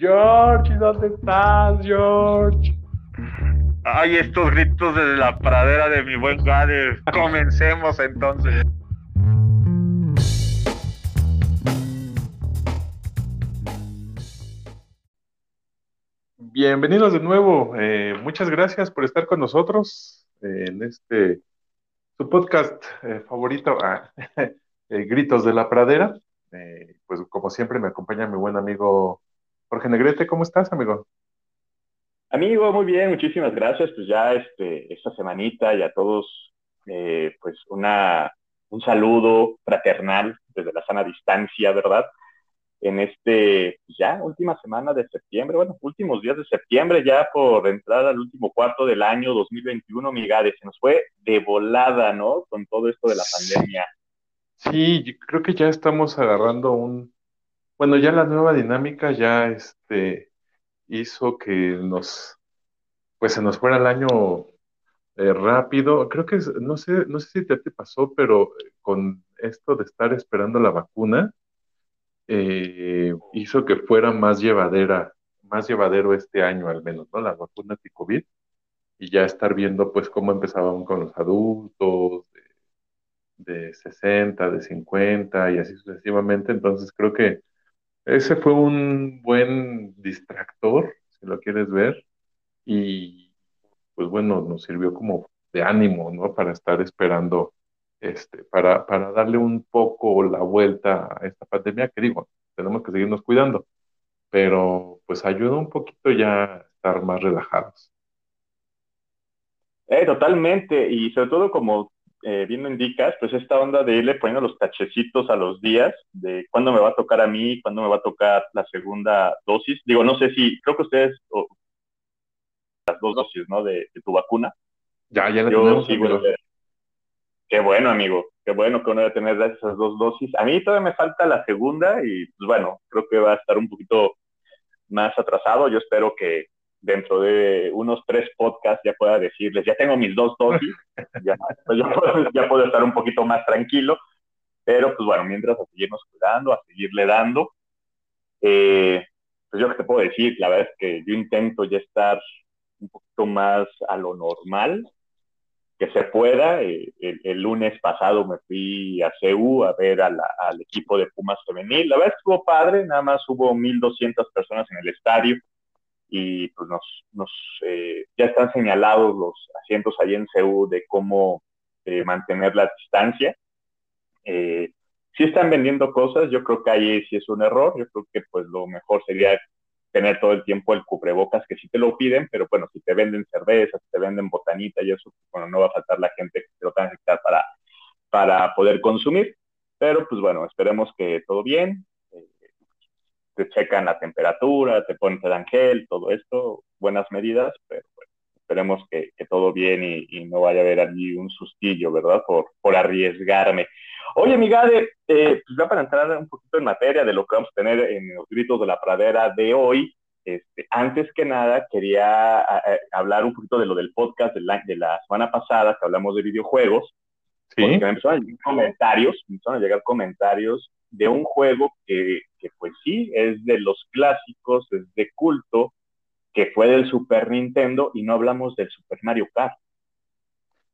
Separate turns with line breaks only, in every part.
George, ¿dónde estás, George?
Ay, estos gritos desde la pradera de mi buen Gade. Comencemos entonces.
Bienvenidos de nuevo. Eh, muchas gracias por estar con nosotros en este su podcast eh, favorito, ah, eh, Gritos de la Pradera. pues como siempre me acompaña mi buen amigo Jorge Negrete. ¿Cómo estás, amigo?
Amigo, muy bien, muchísimas gracias. Pues ya este, esta semanita y a todos, eh, pues una, un saludo fraternal desde la sana distancia, ¿verdad? En este, pues ya, última semana de septiembre, bueno, últimos días de septiembre, ya por entrar al último cuarto del año 2021, Migades, se nos fue de volada, ¿no? Con todo esto de la pandemia.
Sí, creo que ya estamos agarrando un, bueno, ya la nueva dinámica ya, este, hizo que nos, pues se nos fuera el año eh, rápido. Creo que, no sé, no sé si te, pasó, pero con esto de estar esperando la vacuna, eh, hizo que fuera más llevadera, más llevadero este año al menos, ¿no? La vacuna de COVID y ya estar viendo pues cómo empezaban con los adultos de, de 60, de 50 y así sucesivamente. Entonces creo que ese fue un buen distractor, si lo quieres ver, y pues bueno, nos sirvió como de ánimo, ¿no? Para estar esperando, este, para, para darle un poco la vuelta a esta pandemia, que digo, tenemos que seguirnos cuidando, pero pues ayuda un poquito ya a estar más relajados.
Eh, totalmente, y sobre todo como eh, bien indicas, pues esta onda de irle poniendo los tachecitos a los días, de cuándo me va a tocar a mí, cuándo me va a tocar la segunda dosis. Digo, no sé si, creo que ustedes, las dos dosis, ¿no? De, tu vacuna.
Ya, ya la Yo sí,
qué bueno, amigo, qué bueno que uno debe tener esas dos dosis. A mí todavía me falta la segunda y, pues bueno, creo que va a estar un poquito más atrasado. Yo espero que dentro de unos tres podcasts ya pueda decirles, ya tengo mis dos dosis, ya, pues ya, puedo, estar un poquito más tranquilo, pero pues bueno, mientras a seguirnos cuidando, a seguirle dando, eh, pues yo que te puedo decir, la verdad es que yo intento ya estar un poquito más a lo normal, que se pueda. Eh, el, lunes pasado me fui a CEU a ver al equipo de Pumas femenil. La verdad estuvo padre, nada más hubo 1.200 personas en el estadio y pues nos, nos eh, ya están señalados los asientos ahí en CEU de cómo eh, mantener la distancia. Eh, si están vendiendo cosas, yo creo que ahí sí es un error, yo creo que pues lo mejor sería tener todo el tiempo el cubrebocas que sí te lo piden, pero bueno, si te venden cervezas, si te venden botanita y eso, bueno, no va a faltar la gente que te lo tenga que para, para poder consumir, pero pues bueno, esperemos que todo bien, te checan la temperatura, te ponen, te dan gel, todo esto, buenas medidas, pero esperemos que, todo bien y, no vaya a haber allí un sustillo, ¿verdad? Por, por arriesgarme. Oye, Migade, eh, pues ya para entrar un poquito en materia de lo que vamos a tener en los gritos de la pradera de hoy, este, antes que nada quería hablar un poquito de lo del podcast de la, de la semana pasada, que hablamos de videojuegos, ¿Sí? porque me empezaron a llegar comentarios, me empezaron a llegar comentarios de un juego que, pues sí, es de los clásicos, es de culto, que fue del Super Nintendo y no hablamos del Super Mario Kart.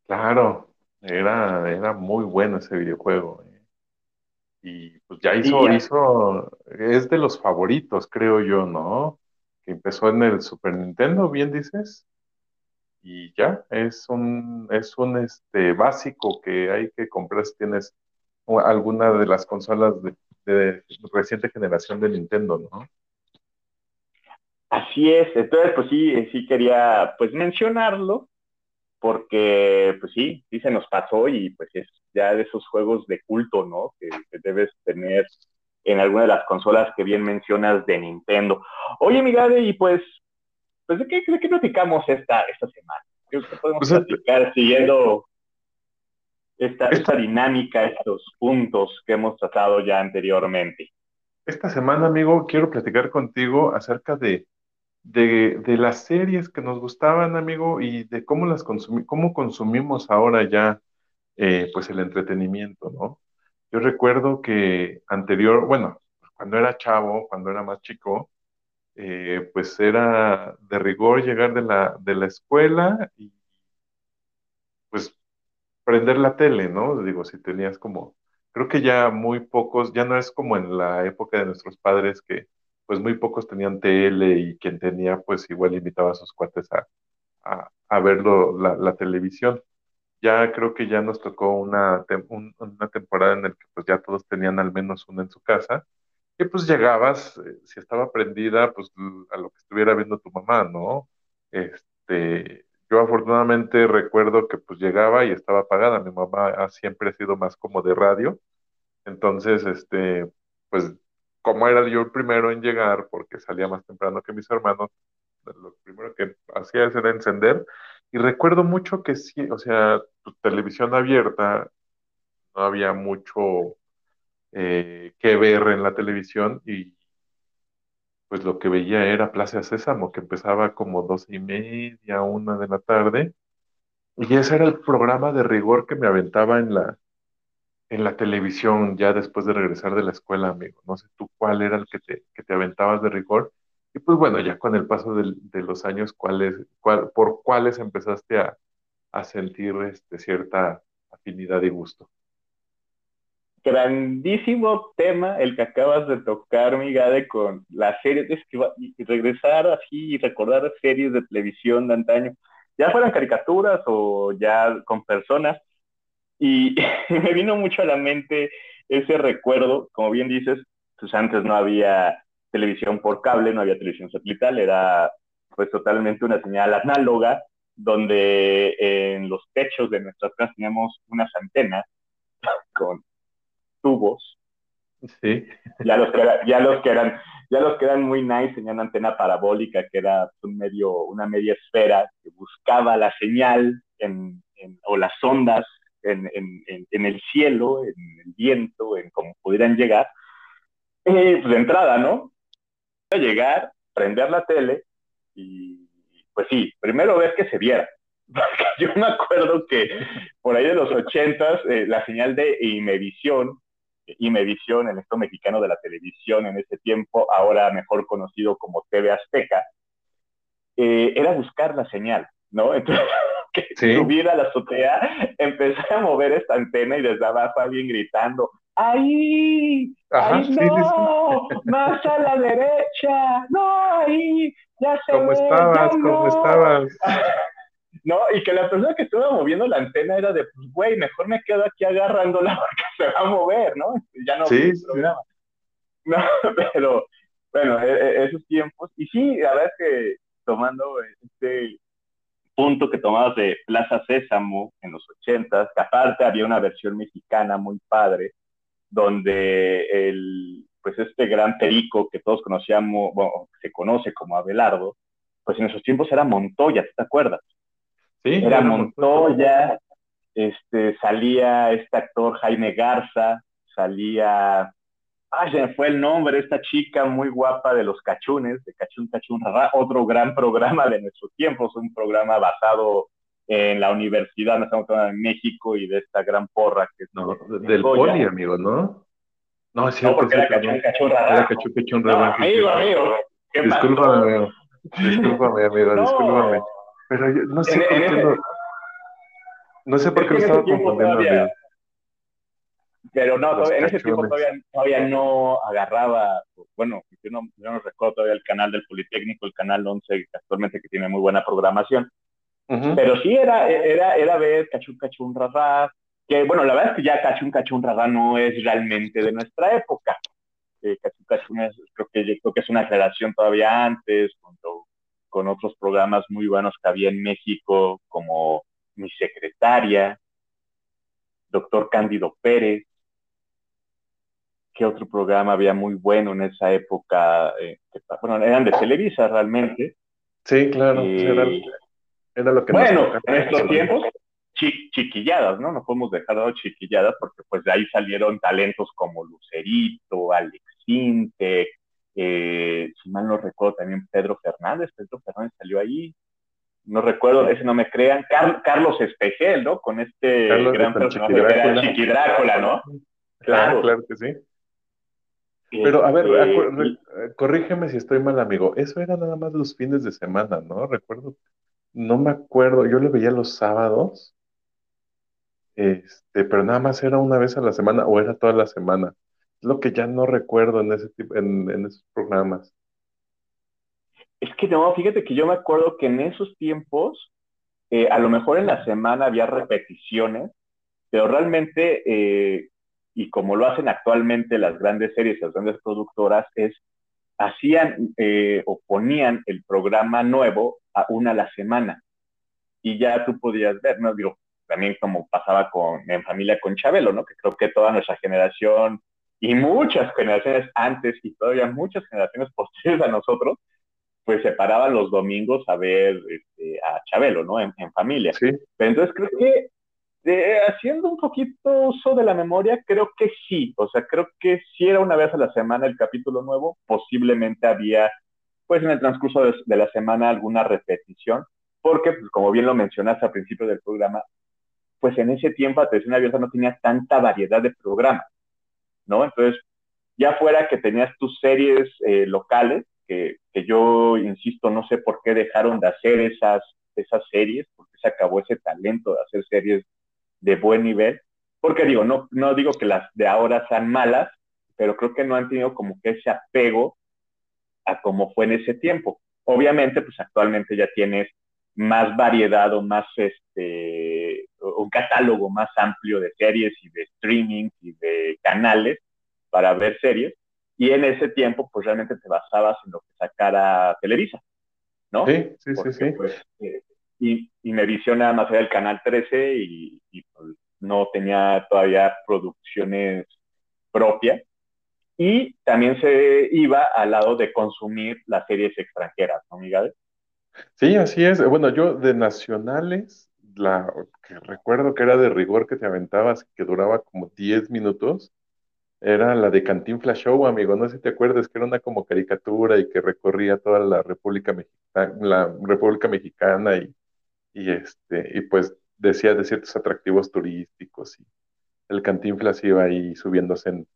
Claro, era, era muy bueno ese videojuego. Eh. Y pues ya hizo, hizo, es de los favoritos, creo yo, ¿no? Que empezó en el Super Nintendo, bien dices. Y ya, es un, es un este básico que hay que comprar si tienes alguna de las consolas de, reciente generación de Nintendo, ¿no?
Así es, entonces pues sí, sí quería pues mencionarlo, porque pues sí, sí se nos pasó y pues es ya de esos juegos de culto, ¿no? Que, debes tener en alguna de las consolas que bien mencionas de Nintendo. Oye, Migade, y pues, pues ¿de qué, de qué platicamos esta, esta semana? ¿Qué podemos pues, platicar siguiendo esta, esta dinámica, estos puntos que hemos tratado ya anteriormente.
Esta semana, amigo, quiero platicar contigo acerca de, de, las series que nos gustaban, amigo, y de cómo las consumi cómo consumimos ahora ya eh, pues el entretenimiento, ¿no? Yo recuerdo que anterior, bueno, cuando era chavo, cuando era más chico, eh, pues era de rigor llegar de la, de la escuela y prender la tele, ¿no? Digo, si tenías como, creo que ya muy pocos, ya no es como en la época de nuestros padres que pues muy pocos tenían tele y quien tenía pues igual invitaba a sus cuates a, a, verlo, la, televisión. Ya creo que ya nos tocó una, una temporada en la que pues ya todos tenían al menos una en su casa y pues llegabas, eh, si estaba prendida, pues a lo que estuviera viendo tu mamá, ¿no? Este, yo afortunadamente recuerdo que pues llegaba y estaba apagada. Mi mamá siempre ha sido más como de radio. Entonces, este, pues como era yo el primero en llegar, porque salía más temprano que mis hermanos, lo primero que hacía era encender. Y recuerdo mucho que sí, o sea, tu televisión abierta, no había mucho eh, que ver en la televisión y pues lo que veía era Plaza Sésamo, que empezaba como dos y media, una de la tarde, y ese era el programa de rigor que me aventaba en la, en la televisión ya después de regresar de la escuela, amigo. No sé tú cuál era el que te, que te aventabas de rigor. Y pues bueno, ya con el paso de, de los años, ¿cuáles, cuál, ¿por cuáles empezaste a, a sentir este, cierta afinidad y gusto?
Grandísimo tema el que acabas de tocar, Migade, con las series, es que y regresar así y recordar series de televisión de antaño, ya fueran caricaturas o ya con personas, y me vino mucho a la mente ese recuerdo, como bien dices, pues antes no había televisión por cable, no había televisión satelital, era pues totalmente una señal análoga, donde en los techos de nuestras casas teníamos unas antenas con tubos.
Sí.
Ya los que, ya los que eran, ya los que eran muy nice tenían antena parabólica que era un medio, una media esfera que buscaba la señal en, o las ondas en, en, el cielo, en el viento, en cómo pudieran llegar. Eh, pues de entrada, ¿no? Llegar, prender la tele y pues sí, primero ver que se viera. Yo me acuerdo que por ahí de los ochentas, eh, la señal de Imevisión Imevisión, el esto mexicano de la televisión en ese tiempo, ahora mejor conocido como TV Azteca, eh, era buscar la señal, ¿no? Entonces, que subir a la azotea, empecé a mover esta antena y desde abajo alguien gritando, ¡ahí! ¡ahí no! ¡Más a la derecha! ¡no! ¡ahí! ¡ya se
¿Cómo estabas? ¿Cómo estabas?
¿No? Y que la persona que estaba moviendo la antena era de, pues, güey, mejor me quedo aquí agarrándola porque se va a mover, ¿no? Ya no
sí,
programa. No, pero, bueno, e, e, esos tiempos. Y sí, la verdad es que tomando este punto que tomabas de Plaza Sésamo en los ochentas, que aparte había una versión mexicana muy padre, donde el, pues este gran perico que todos conocíamos, bueno, se conoce como Abelardo, pues en esos tiempos era Montoya, ¿te acuerdas? Era Montoya, este, salía este actor Jaime Garza, salía, ay, se me fue el nombre, esta chica muy guapa de los cachunes, de Cachún Cachún Rara, otro gran programa de nuestros tiempos, un programa basado en la Universidad Nacional de México y de esta gran porra que es
no, del poli, amigo, ¿no?
No, es cierto. No, porque era Cachún Cachún. Era
Cachún Cachún Rara.
amigo, amigo.
Discúlpame, amigo. Discúlpame, amigo, discúlpame. Pero yo no sé por qué no, no sé por qué lo estaba confundiendo.
pero no, en ese tiempo todavía, todavía, no agarraba, bueno, yo no, yo no, recuerdo todavía el canal del Politécnico, el canal 11, actualmente que tiene muy buena programación. Pero sí era, era, era ver Cachún Cachún Rarra, que bueno, la verdad es que ya Cachún Cachún Rarra no es realmente de nuestra época. Eh, Cachún Cachún es, creo que, creo que es una relación todavía antes, junto con otros programas muy buenos que había en México, como Mi Secretaria, Doctor Cándido Pérez. ¿Qué otro programa había muy bueno en esa época? Eh, bueno, eran de Televisa realmente.
Sí, claro.
Eh, era, lo que bueno, en estos tiempos, chiquilladas, ¿no? No podemos dejar de chiquilladas porque pues de ahí salieron talentos como Lucerito, Alex Intec, eh, si mal no recuerdo, también Pedro Fernández, Pedro Fernández salió ahí, no recuerdo, ese no me crean, Carlos Espejel, ¿no? Con este gran personaje Chiqui Drácula, ¿no?
Claro. claro que sí. Pero a ver,
Este,
re- corrígeme si estoy mal, amigo. Eso era nada más los fines de semana, ¿no? Recuerdo, no me acuerdo, yo lo veía los sábados, este, pero nada más era una vez a la semana o era toda la semana. Lo que ya no recuerdo en ese tipo, en, en esos programas.
es que no, fíjate que yo me acuerdo que en esos tiempos, eh, a lo mejor en la semana había repeticiones, pero realmente, eh, y como lo hacen actualmente las grandes series, las grandes productoras, es hacían eh, o ponían el programa nuevo a una a la semana y ya tú podías ver, ¿no? Digo, también como pasaba con, en familia con Chabelo, ¿no? Que creo que toda nuestra generación y muchas generaciones antes y todavía muchas generaciones posteriores a nosotros, pues se paraban los domingos a ver este, a Chabelo, ¿no? En, en familia.
Sí,
Pero entonces creo que de, haciendo un poquito uso de la memoria, creo que sí. O sea, creo que si era una vez a la semana el capítulo nuevo, posiblemente había, pues en el transcurso de, de la semana, alguna repetición, porque, pues, como bien lo mencionaste al principio del programa, pues en ese tiempo la televisión abierta no tenía tanta variedad de programas, ¿no? Entonces, ya fuera que tenías tus series eh, locales, que, que, yo insisto, no sé por qué dejaron de hacer esas, esas series, porque se acabó ese talento de hacer series de buen nivel, porque digo, no, no digo que las de ahora sean malas, pero creo que no han tenido como que ese apego a como fue en ese tiempo. Obviamente, pues actualmente ya tienes más variedad o más este un catálogo más amplio de series y de streaming y de canales para ver series y en ese tiempo pues realmente te basabas en lo que sacara Televisa, ¿no?
sí, sí,
Porque,
sí, sí.
pues, eh, y, y Medivision nada más era el canal 13 y, y pues, no tenía todavía producciones propias y también se iba al lado de consumir las series extranjeras, ¿no, Miguel?
Sí, así es. Bueno, yo de nacionales, la que recuerdo que era de rigor que te aventabas, que duraba como 10 minutos, era la de Cantinflas Show, amigo. No sé si te acuerdas, que era una como caricatura y que recorría toda la República Mexicana, la República Mexicana y, y este, y pues decía de ciertos atractivos turísticos y el Cantinflas iba ahí subiéndose en,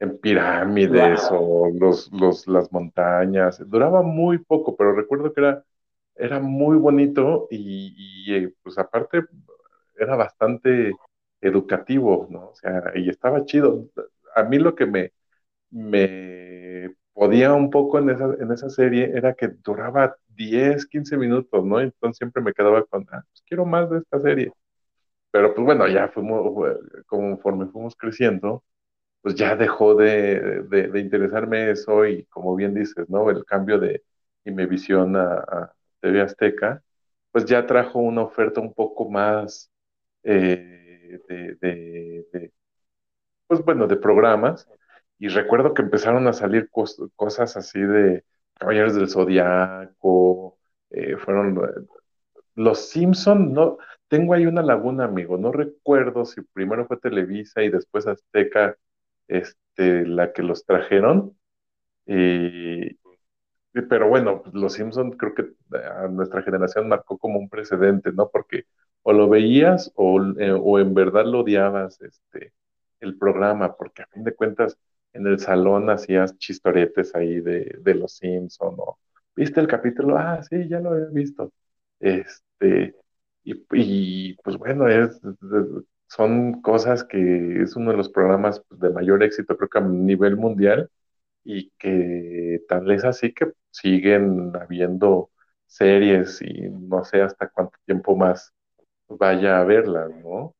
en pirámides
Wow.
o los, los, las montañas. Duraba muy poco, pero recuerdo que era era muy bonito y, y, eh, pues aparte era bastante educativo, ¿no? O sea, y estaba chido. A mí lo que me, me podía un poco en esa, en esa serie era que duraba 10 15 minutos, ¿no? Entonces siempre me quedaba con, ah, pues quiero más de esta serie. Pero pues bueno, ya fuimos, conforme fuimos creciendo, pues ya dejó de, de, de interesarme eso y como bien dices, ¿no? El cambio de Imevisión a, a TV Azteca, pues ya trajo una oferta un poco más eh, de, de, pues bueno, de programas. Y recuerdo que empezaron a salir cos cosas así de Caballeros del Zodiaco, eh, fueron eh, Los Simpson, no, tengo ahí una laguna, amigo, no recuerdo si primero fue Televisa y después Azteca, este, la que los trajeron. Y, pero bueno, pues, Los Simpson creo que a nuestra generación marcó como un precedente, ¿no? Porque o lo veías o, eh, o en verdad lo odiabas este, el programa, porque a fin de cuentas en el salón hacías chistoretes ahí de, de Los Simpson o ¿viste el capítulo? Ah, sí, ya lo había visto. Este, y, y pues bueno, es, son cosas que es uno de los programas pues, de mayor éxito, creo que a nivel mundial y que tal es así que siguen habiendo series y no sé hasta cuánto tiempo más vaya a verlas, ¿no?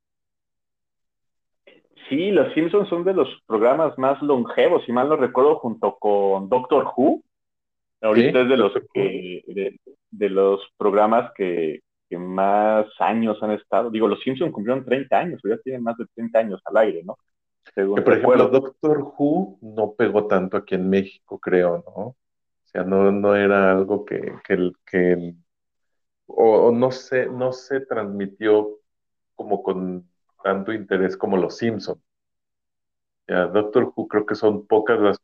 Sí, Los Simpsons son de los programas más longevos, si mal no recuerdo, junto con Doctor Who. Ahorita
Sí,
es de los que, de, de los programas que, que, más años han estado. Digo, Los Simpsons cumplieron 30 años, ya tienen más de 30 años al aire, ¿no?
Que por ejemplo. Doctor Who no pegó tanto aquí en México, creo, ¿no? O sea, no, no era algo que, que, que o, o, no se, no se transmitió como con tanto interés como Los Simpsons. Ya, Doctor Who creo que son pocas las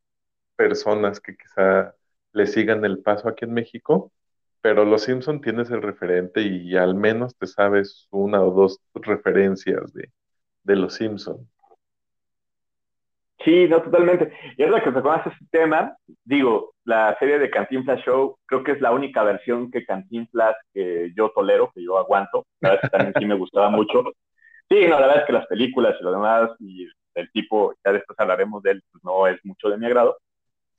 personas que quizá le sigan el paso aquí en México, pero Los Simpson tienes el referente y al menos te sabes una o dos referencias de, de Los Simpson.
Sí, no, totalmente. Y es la que conoce este tema, digo, la serie de Cantinflas Show, creo que es la única versión que Cantinflas que yo tolero, que yo aguanto. La verdad es que también sí me gustaba mucho. Sí, no, la verdad es que las películas y lo demás, y el tipo, ya después hablaremos de él, pues no es mucho de mi agrado.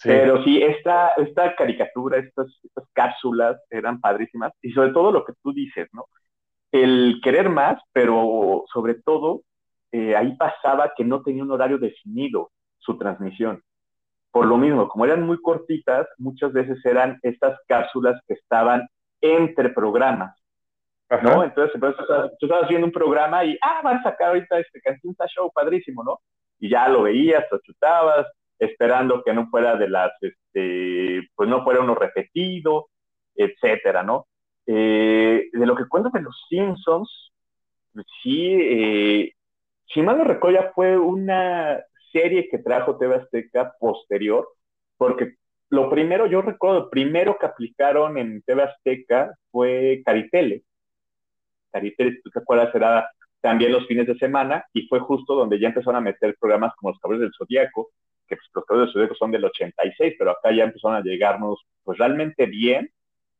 Pero sí, esta, esta caricatura, estas, estas cápsulas eran padrísimas. Y sobre todo lo que tú dices, ¿no? El querer más, pero sobre todo eh, ahí pasaba que no tenía un horario definido su transmisión. Por lo mismo, como eran muy cortitas, muchas veces eran estas cápsulas que estaban entre programas. ¿no? Entonces, tú estabas viendo un programa y, ah, van a sacar ahorita este Cantinta Show, padrísimo, ¿no? Y ya lo veías, lo chutabas, esperando que no fuera de las, este, pues no fuera uno repetido, etcétera, ¿no? Eh, de lo que cuentan de los Simpsons, sí, eh, si mal no recuerdo, fue una serie que trajo TV Azteca posterior, porque lo primero, yo recuerdo, primero que aplicaron en TV Azteca fue Caritele. Caritele, tú te acuerdas, era también los fines de semana y fue justo donde ya empezaron a meter programas como Los Cabros del Zodíaco, que pues, los Cabros del Zodíaco son del 86, pero acá ya empezaron a llegarnos pues realmente bien,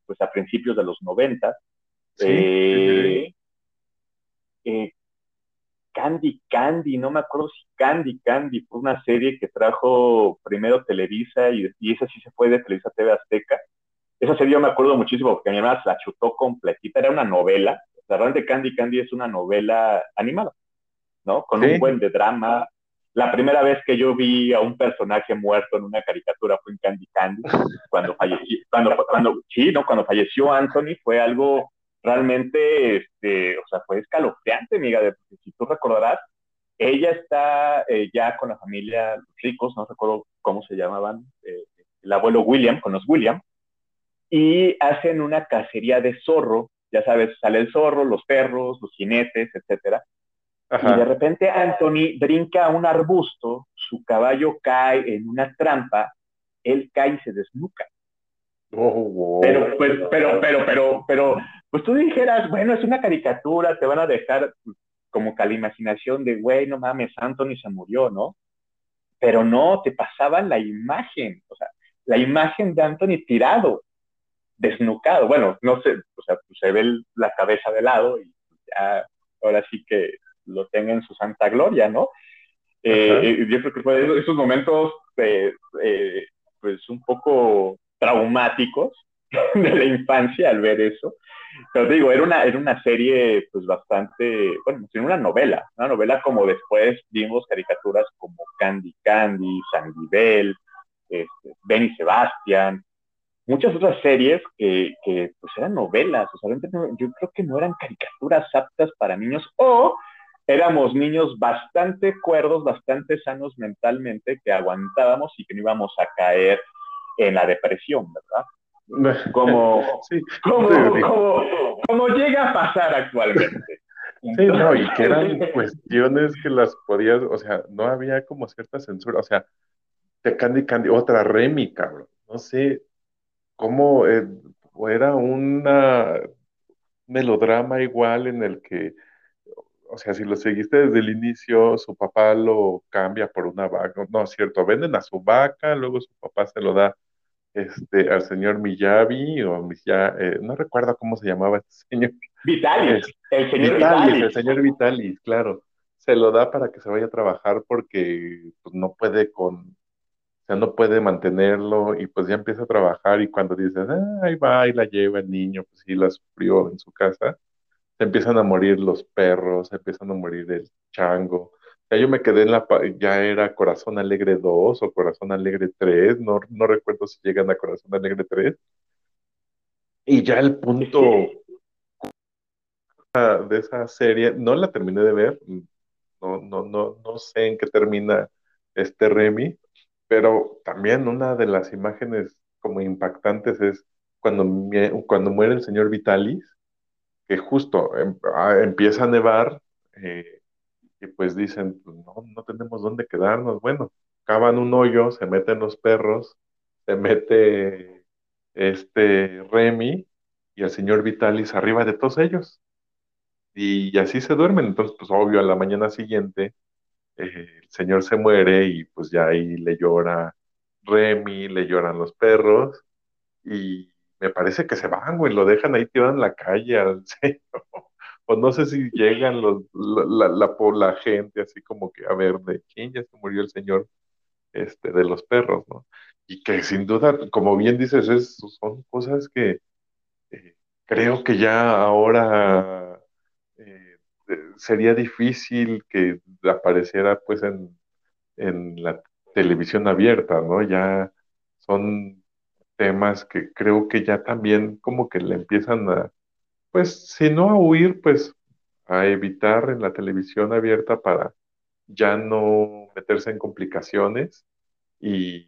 pues a principios de los 90. Sí, eh, eh, Candy Candy, no me acuerdo si Candy Candy fue una serie que trajo primero Televisa y, y esa sí se fue de Televisa TV Azteca. Esa serie yo me acuerdo muchísimo porque mi hermana se la chutó completita, era una novela. La de Candy Candy es una novela animada, ¿no? Con un buen de drama. La primera vez que yo vi a un personaje muerto en una caricatura fue en Candy Candy, cuando falleció, cuando, cuando, sí, ¿no? Cuando falleció Anthony fue algo realmente, este, o sea, fue escalofriante, amiga, de, si tú recordarás, ella está eh, ya con la familia ricos, no recuerdo cómo se llamaban, eh, el abuelo William, con los William, y hacen una cacería de zorro, ya sabes, sale el zorro, los perros, los jinetes, etcétera, y de repente Anthony brinca a un arbusto, su caballo cae en una trampa, él cae y se desnuca. Oh, pero, pues, pero, pero, pero, pero, pues tú dijeras, bueno, es una caricatura, te van a dejar como que a la imaginación de, güey, no mames, Anthony se murió, ¿no? Pero no, te pasaban la imagen, o sea, la imagen de Anthony tirado, desnucado. Bueno, no sé, o sea, pues se ve la cabeza de lado y ya, ahora sí que lo tenga en su santa gloria, ¿no? Eh, yo creo que fue esos momentos, eh, eh, pues un poco traumáticos de la infancia al ver eso. Pero digo, era una, era una serie pues bastante, bueno, una novela, una novela como después vimos caricaturas como Candy Candy, Sandy este, Benny Sebastian, muchas otras series que, que pues eran novelas, o sea, yo creo que no eran caricaturas aptas para niños o éramos niños bastante cuerdos, bastante sanos mentalmente, que aguantábamos y que no íbamos a caer en la depresión, ¿verdad? Como, como, llega a pasar actualmente.
Sí, no, y que eran cuestiones que las podías, o sea, no había como cierta censura, o sea, de Candy Candy, otra Remy, cabrón, no sé cómo eh, era una melodrama igual en el que, o sea, si lo seguiste desde el inicio, su papá lo cambia por una vaca, no es cierto, venden a su vaca, luego su papá se lo da este, al señor Miyavi, o eh, no recuerdo cómo se llamaba este señor.
Vitalis, el señor
Vitalis, El señor Vitalis, claro. Se lo da para que se vaya a trabajar porque pues, no puede con, o sea, no puede mantenerlo y pues ya empieza a trabajar y cuando dices, ah, ahí va y la lleva el niño, pues sí la sufrió en su casa, se empiezan a morir los perros, se empiezan a morir el chango, ya yo me quedé en la, ya era Corazón Alegre 2 o Corazón Alegre 3, no, no recuerdo si llegan a Corazón Alegre 3. Y ya el punto de esa serie, no la terminé de ver, no, no, no, no sé en qué termina este Remy, pero también una de las imágenes como impactantes es cuando, cuando muere el señor Vitalis, que justo em, ah, empieza a nevar, eh, y pues dicen, pues no, no tenemos dónde quedarnos. Bueno, cavan un hoyo, se meten los perros, se mete este Remy y el señor Vitalis arriba de todos ellos. Y, así se duermen. Entonces, pues obvio, a la mañana siguiente, el señor se muere y pues ya ahí le llora Remy, le lloran los perros y me parece que se van, güey, lo dejan ahí tirado en la calle al señor. O no sé si llegan los, la, la, la, gente así como que a ver de quién ya se murió el señor este, de los perros, ¿no? Y que sin duda, como bien dices, es, son cosas que eh, creo que ya ahora eh, sería difícil que apareciera pues en, en la televisión abierta, ¿no? Ya son temas que creo que ya también como que le empiezan a, pues, si no a huir, pues a evitar en la televisión abierta para ya no meterse en complicaciones y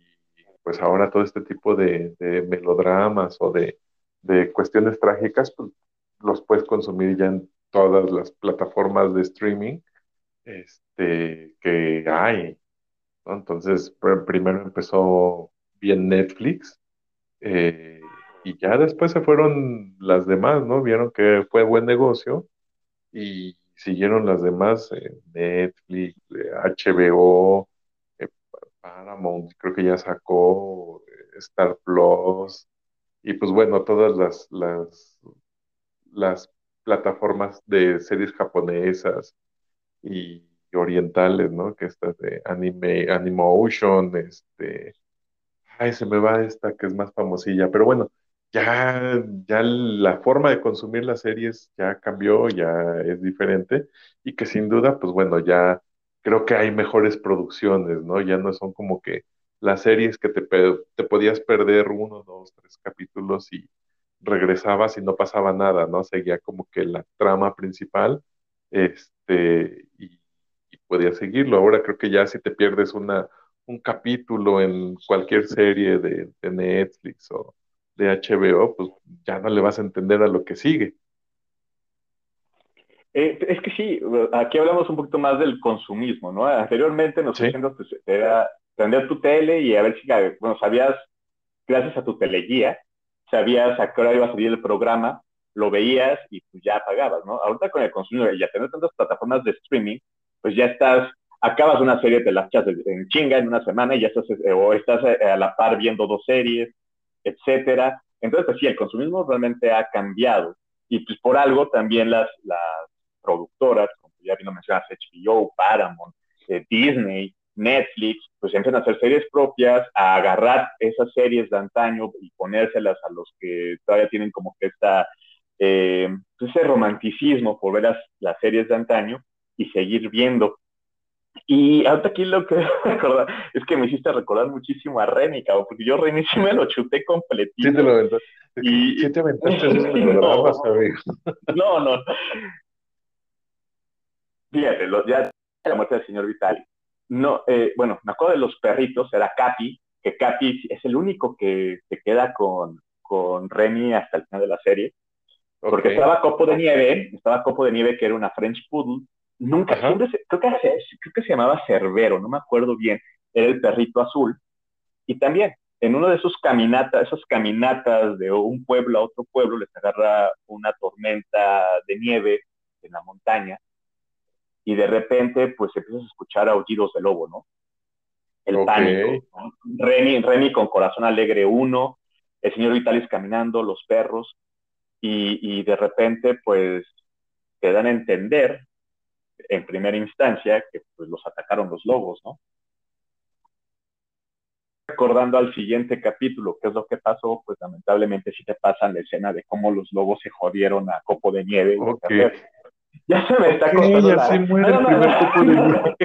pues ahora todo este tipo de, melodramas o de, cuestiones trágicas, pues los puedes consumir ya en todas las plataformas de streaming este, que hay. Entonces, primero empezó bien Netflix eh, y ya después se fueron las demás, ¿no? Vieron que fue buen negocio y siguieron las demás, eh, Netflix, HBO, eh, Paramount, creo que ya sacó Star Plus y pues bueno, todas las, las, las plataformas de series japonesas y orientales, ¿no? Que estas de anime, Animotion, este, ay, se me va esta que es más famosilla, pero bueno, ya, ya la forma de consumir las series ya cambió, ya es diferente, y que sin duda, pues bueno, ya creo que hay mejores producciones, ¿no? Ya no son como que las series que te, te podías perder uno, dos, tres capítulos y regresabas y no pasaba nada, ¿no? Seguía como que la trama principal, este, y podía seguirlo. Ahora creo que ya si te pierdes una, un capítulo en cualquier serie de, Netflix o de HBO, pues ya no le vas a entender a lo que sigue.
Eh, es que sí, aquí hablamos un poquito más del consumismo, ¿no? Anteriormente nos ¿Sí? pues, era prender tu tele y a ver si, bueno, sabías, gracias a tu teleguía, sabías a qué hora iba a salir el programa, lo veías y pues ya pagabas, ¿no? Ahorita con el consumismo y ya tener tantas plataformas de streaming, pues ya estás, acabas una serie, te la echas en chinga en una semana y ya estás, eh, o estás eh, a la par viendo dos series, etcétera. Entonces, pues sí, el consumismo realmente ha cambiado. Y pues por algo también las, las productoras, como ya vino mencionas, HBO, Paramount, eh, Disney, Netflix, pues empiezan a hacer series propias, a agarrar esas series de antaño y ponérselas a los que todavía tienen como que esta, pues ese romanticismo por ver las, las series de antaño y seguir viendo. Y ahorita aquí lo que recordar es que me hiciste recordar muchísimo a Remy, cabrón, porque yo Remy sí me lo chuté completito.
Sí te lo aventaste. Y... Sí te aventaste no,
no, no. Fíjate, los, ya la muerte del señor Vitali. No, eh, bueno, me acuerdo de los perritos, era Capi, que Capi es el único que se queda con, con Remy hasta el final de la serie. Porque estaba Copo de Nieve, estaba Copo de Nieve que era una French Poodle, Nunca, creo, que, creo que se llamaba Cerbero, no me acuerdo bien, era el perrito azul. Y también, en uno de esos caminatas, esas caminatas de un pueblo a otro pueblo, les agarra una tormenta de nieve en la montaña y de repente, pues empiezas a escuchar aullidos de lobo, ¿no? El pánico. Remy, con corazón alegre uno, el señor Vitalis caminando, los perros, y, y de repente, pues te dan a entender en primera instancia que pues, los atacaron los lobos, ¿no? Recordando al siguiente capítulo, ¿qué es lo que pasó? Pues lamentablemente sí te pasa la escena de cómo los lobos se jodieron a Copo de Nieve. Ya se me está okay,
ya se muere el primer Copo de Nieve.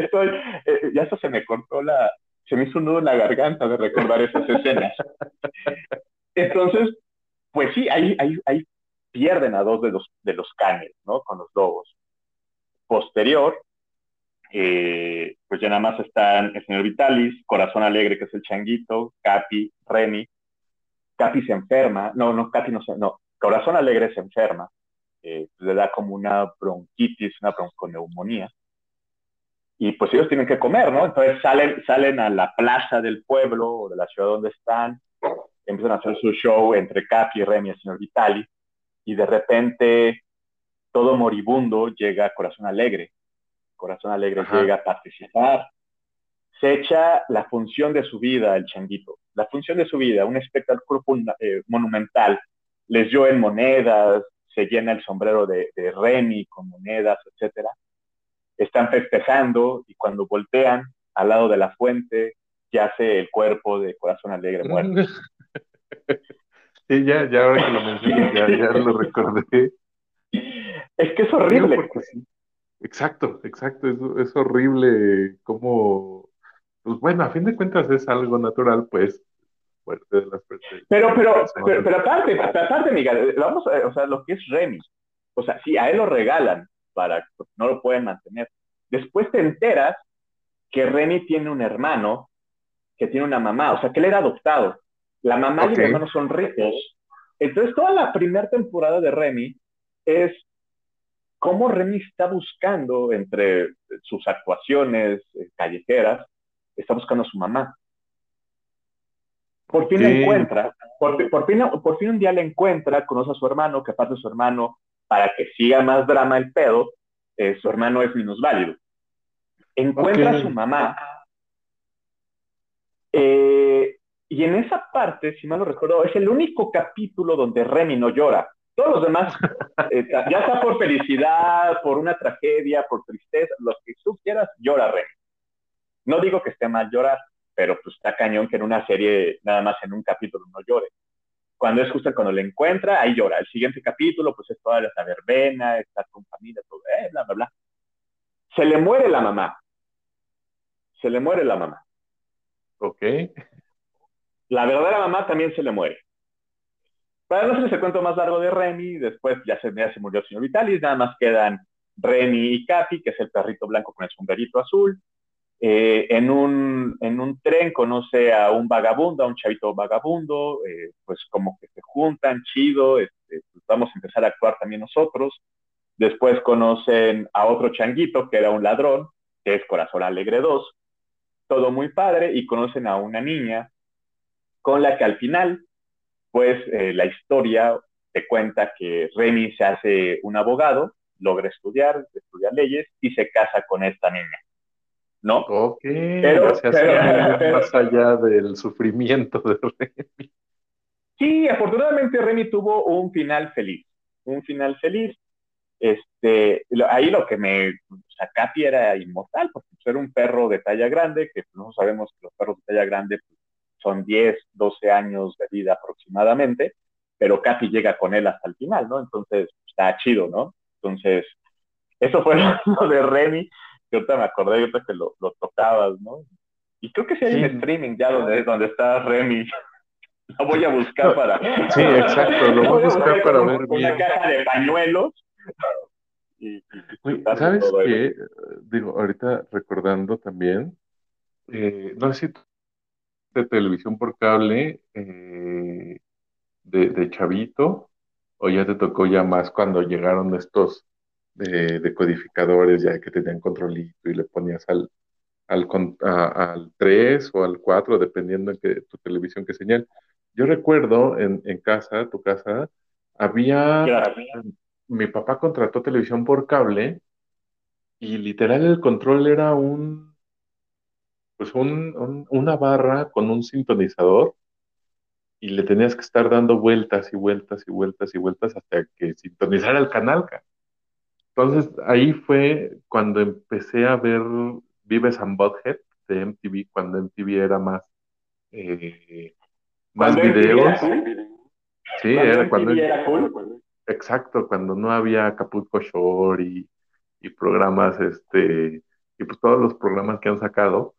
Estoy, eh, ya eso se me cortó la, se me hizo un nudo en la garganta de recordar esas escenas. Entonces, pues sí, hay, hay, hay pierden a dos de los, de los canes, ¿no? Con los lobos. Posterior, eh, pues ya nada más están el señor Vitalis, Corazón Alegre, que es el changuito, Capi, Remy. Capi se enferma, no, no, Capi no se, no, Corazón Alegre se enferma, eh, le da como una bronquitis, una bronconeumonía. Y pues ellos tienen que comer, ¿no? Entonces salen, salen a la plaza del pueblo o de la ciudad donde están, empiezan a hacer su show entre Capi, Remy y el señor Vitalis y de repente todo moribundo llega a Corazón Alegre Corazón Alegre llega a participar, se echa la función de su vida el changuito, la función de su vida, un espectáculo eh, monumental. Les en monedas, se llena el sombrero de, de Remy con monedas, etcétera. Están festejando y cuando voltean al lado de la fuente, yace el cuerpo de Corazón Alegre muerto.
Sí, ya, ya ahora que lo mencionas, ya, ya lo recordé.
Es que es horrible.
Exacto, exacto, es, es horrible como, pues bueno, a fin de cuentas es algo natural, pues, fuerte de las
personas. Pero, pero, pero, pero, aparte, aparte, Miguel, vamos a, o sea, lo que es Remy, o sea, si a él lo regalan para, pues, no lo pueden mantener, después te enteras que Remy tiene un hermano, que tiene una mamá, o sea, que él era adoptado. La mamá y el hermano son ricos. Entonces, toda la primera temporada de Remy es cómo Remy está buscando entre sus actuaciones eh, callejeras, está buscando a su mamá. Por fin la encuentra, por, fin, por fin un día la encuentra, conoce a su hermano, que aparte su hermano, para que siga más drama el pedo, eh, su hermano es minusválido. Encuentra a su mamá. Eh, y en esa parte, si mal no recuerdo, es el único capítulo donde Remy no llora. Todos los demás, eh, ya sea por felicidad, por una tragedia, por tristeza, los que tú quieras, llora Remy. No digo que esté mal llorar, pero pues está cañón que en una serie, nada más en un capítulo, no llore. Cuando es justo cuando le encuentra, ahí llora. El siguiente capítulo, pues es toda la verbena, está con familia, todo, eh, bla, bla, bla. Se le muere la mamá. Se le muere la mamá.
Ok.
La verdadera mamá también se le muere. Para no hacerles el cuento más largo de Remy, después ya se, ya se murió el señor Vitalis, nada más quedan Remy y Capi, que es el perrito blanco con el sombrerito azul. Eh, en, un, en un tren conoce a un vagabundo, a un chavito vagabundo, eh, pues como que se juntan, chido, este, pues vamos a empezar a actuar también nosotros. Después conocen a otro changuito que era un ladrón, que es Corazón Alegre 2, todo muy padre, y conocen a una niña con la que al final, pues eh, la historia te cuenta que Remy se hace un abogado, logra estudiar, estudia leyes y se casa con esta niña. ¿No?
Ok, pero, más allá del sufrimiento de Remy.
Sí, afortunadamente Remy tuvo un final feliz, un final feliz. Este, ahí lo que me, o sea, era inmortal, porque era un perro de talla grande, que no sabemos que los perros de talla grande pues, son 10, 12 años de vida aproximadamente, pero casi llega con él hasta el final, ¿no? Entonces, está chido, ¿no? Entonces, eso fue lo de Remy, que ahorita me acordé, ahorita que lo, lo tocabas, ¿no? Y creo que sí hay un streaming ya donde, donde está Remy. Lo voy a buscar para.
Sí, exacto, lo voy a buscar para ver.
Una caja de pañuelos.
Y, ¿Sabes qué? Digo, ahorita recordando también, eh, no sé si de televisión por cable eh, de, chavito o ya te tocó ya más cuando llegaron estos de, decodificadores ya que tenían controlito y le ponías al, al, al 3 o al 4 dependiendo de que, tu televisión que señal. Yo recuerdo en, en casa, tu casa, había, mi papá contrató televisión por cable y literal el control era un pues un, una barra con un sintonizador y le tenías que estar dando vueltas y vueltas y vueltas y vueltas hasta que sintonizara el canal. Entonces ahí fue cuando empecé a ver Vives and Butthead de MTV, cuando MTV era más, eh, más videos. Sí, era cuando... Era cool. Exacto, cuando no había Acapulco Shore y, y programas, este, y pues todos los programas que han sacado,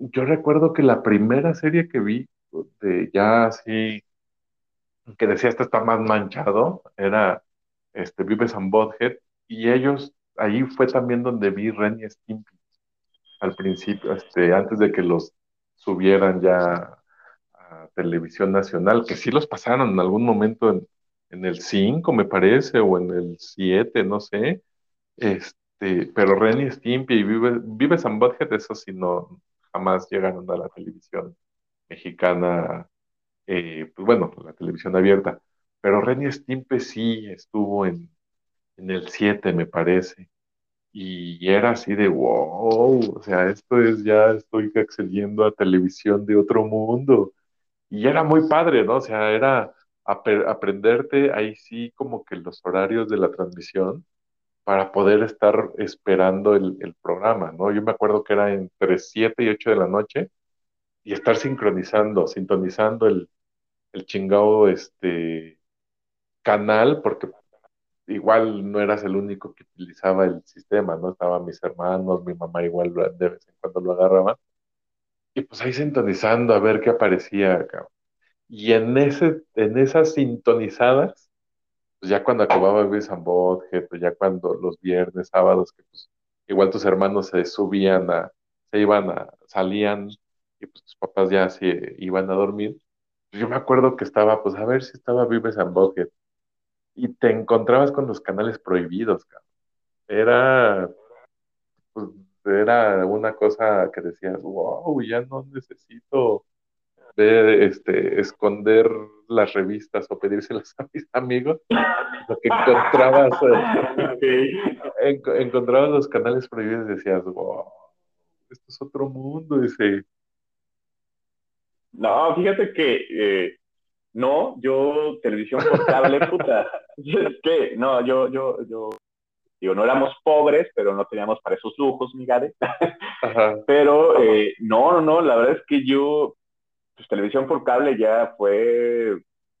yo recuerdo que la primera serie que vi, de ya así, que decía esto está más manchado, era este, Vives and Bothead, y ellos, ahí fue también donde vi Ren y Stimpy, al principio, este, antes de que los subieran ya a televisión nacional, que sí los pasaron en algún momento en, en el 5, me parece, o en el 7, no sé, este, pero Ren y Stimpy y Vives, Vives and Bothead, eso sí no, jamás llegaron a la televisión mexicana, eh, pues bueno, la televisión abierta. Pero Renny Stimpe sí estuvo en, en el 7, me parece. y era así de wow, o sea, esto es ya estoy accediendo a televisión de otro mundo. Y era muy padre, ¿no? O sea, era ap- aprenderte ahí sí como que los horarios de la transmisión para poder estar esperando el, programa, ¿no? Yo me acuerdo que era entre 7 y 8 de la noche y estar sincronizando, sintonizando el, chingado este, canal, porque igual no eras el único que utilizaba el sistema, ¿no? Estaban mis hermanos, mi mamá igual de vez en cuando lo agarraba. Y pues ahí sintonizando a ver qué aparecía, cabrón. Y en ese, en esas sintonizadas, pues ya cuando acababa Beavis and Butthead, pues ya cuando los viernes, sábados, que pues igual tus hermanos se subían a, se iban a, salían, y pues tus papás ya se iban a dormir. Pues yo me acuerdo que estaba, pues a ver si estaba Beavis and Butthead. Y te encontrabas con los canales prohibidos. Era, pues, era una cosa que decías, wow, ya no necesito este, esconder las revistas o pedírselas a mis amigos, lo que encontrabas, eh, en- encontrabas los canales prohibidos y decías, wow, esto es otro mundo, dice,
No, fíjate que eh, no, yo televisión por cable, puta. Es que, no, yo, yo, yo, digo, no éramos pobres, pero no teníamos para esos lujos, mi Gade.
ajá,
Pero eh, no, no, no, la verdad es que yo, pues televisión por cable ya fue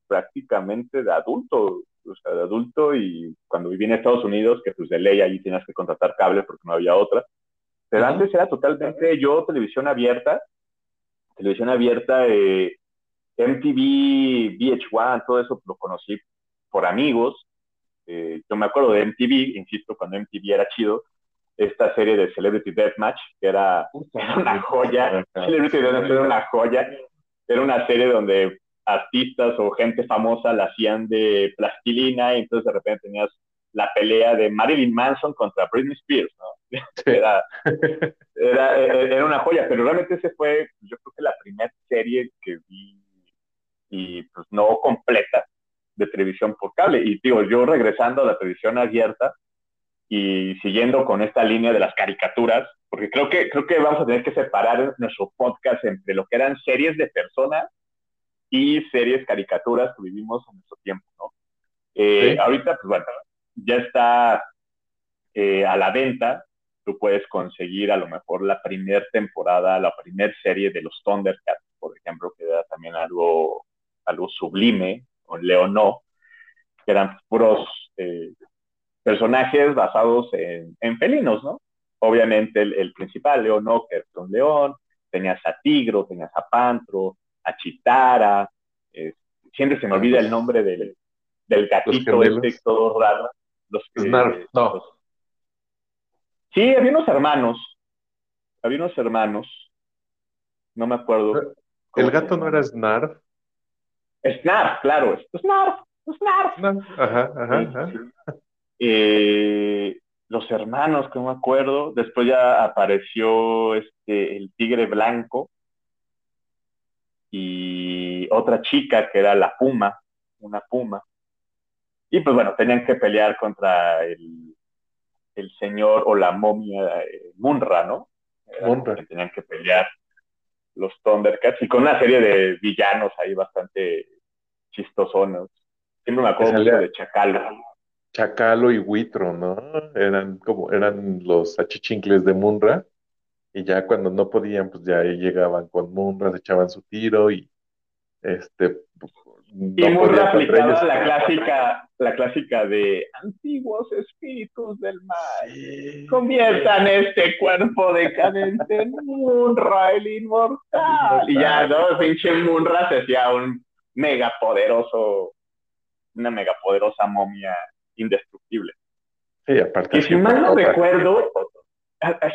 prácticamente de adulto, o sea, de adulto y cuando viví en Estados Unidos, que pues de ley ahí tenías que contratar cable porque no había otra. Pero antes era totalmente yo televisión abierta, televisión abierta, eh, MTV, VH1, todo eso lo conocí por amigos. Eh, yo me acuerdo de MTV, insisto, cuando MTV era chido, esta serie de Celebrity Deathmatch, que era, era una joya. Celebrity Deathmatch era una joya. Era una serie donde artistas o gente famosa la hacían de plastilina y entonces de repente tenías la pelea de Marilyn Manson contra Britney Spears, ¿no? Era, era, era una joya, pero realmente ese fue, yo creo que la primera serie que vi y pues no completa de televisión por cable. Y digo, yo regresando a la televisión abierta y siguiendo con esta línea de las caricaturas, porque creo que, creo que vamos a tener que separar nuestro podcast entre lo que eran series de personas y series caricaturas que vivimos en nuestro tiempo, ¿no? Eh,
Sí.
Ahorita, pues bueno, ya está eh, a la venta. Tú puedes conseguir a lo mejor la primera temporada, la primera serie de los Thundercats, por ejemplo, que era también algo, algo sublime, o Leonó, que eran puros eh, personajes basados en, en, felinos, ¿no? Obviamente el, el principal, es un león, tenías a Tigro, tenías a Pantro, a Chitara, eh, siempre se me olvida el nombre del, del gatito este todo raro. Los que,
no.
Los... Sí, había unos hermanos, había unos hermanos, no me acuerdo.
¿El gato no era Snarf?
Snarf, claro, Snarf, Snarf.
Snarf. Ajá, ajá, ajá.
Eh, los hermanos, que no me acuerdo. Después ya apareció este, el tigre blanco y otra chica que era la puma, una puma. Y pues bueno, tenían que pelear contra el, el señor o la momia eh, Munra, ¿no?
Munra.
Que tenían que pelear los Thundercats y con una serie de villanos ahí bastante chistosones. Siempre me acuerdo mucho de Chacalo.
Chacalo y Huitro, ¿no? Eran como, eran los achichincles de Munra, y ya cuando no podían, pues ya llegaban con Munra, se echaban su tiro y este
no y Munra aplicaba la clásica, la clásica de antiguos espíritus del mal. Sí. Conviertan este cuerpo decadente en Munra, el inmortal. Y ya, ¿no? Pinche Munra se hacía un mega poderoso, una mega poderosa momia indestructible.
Sí, aparte.
Y si mal no recuerdo,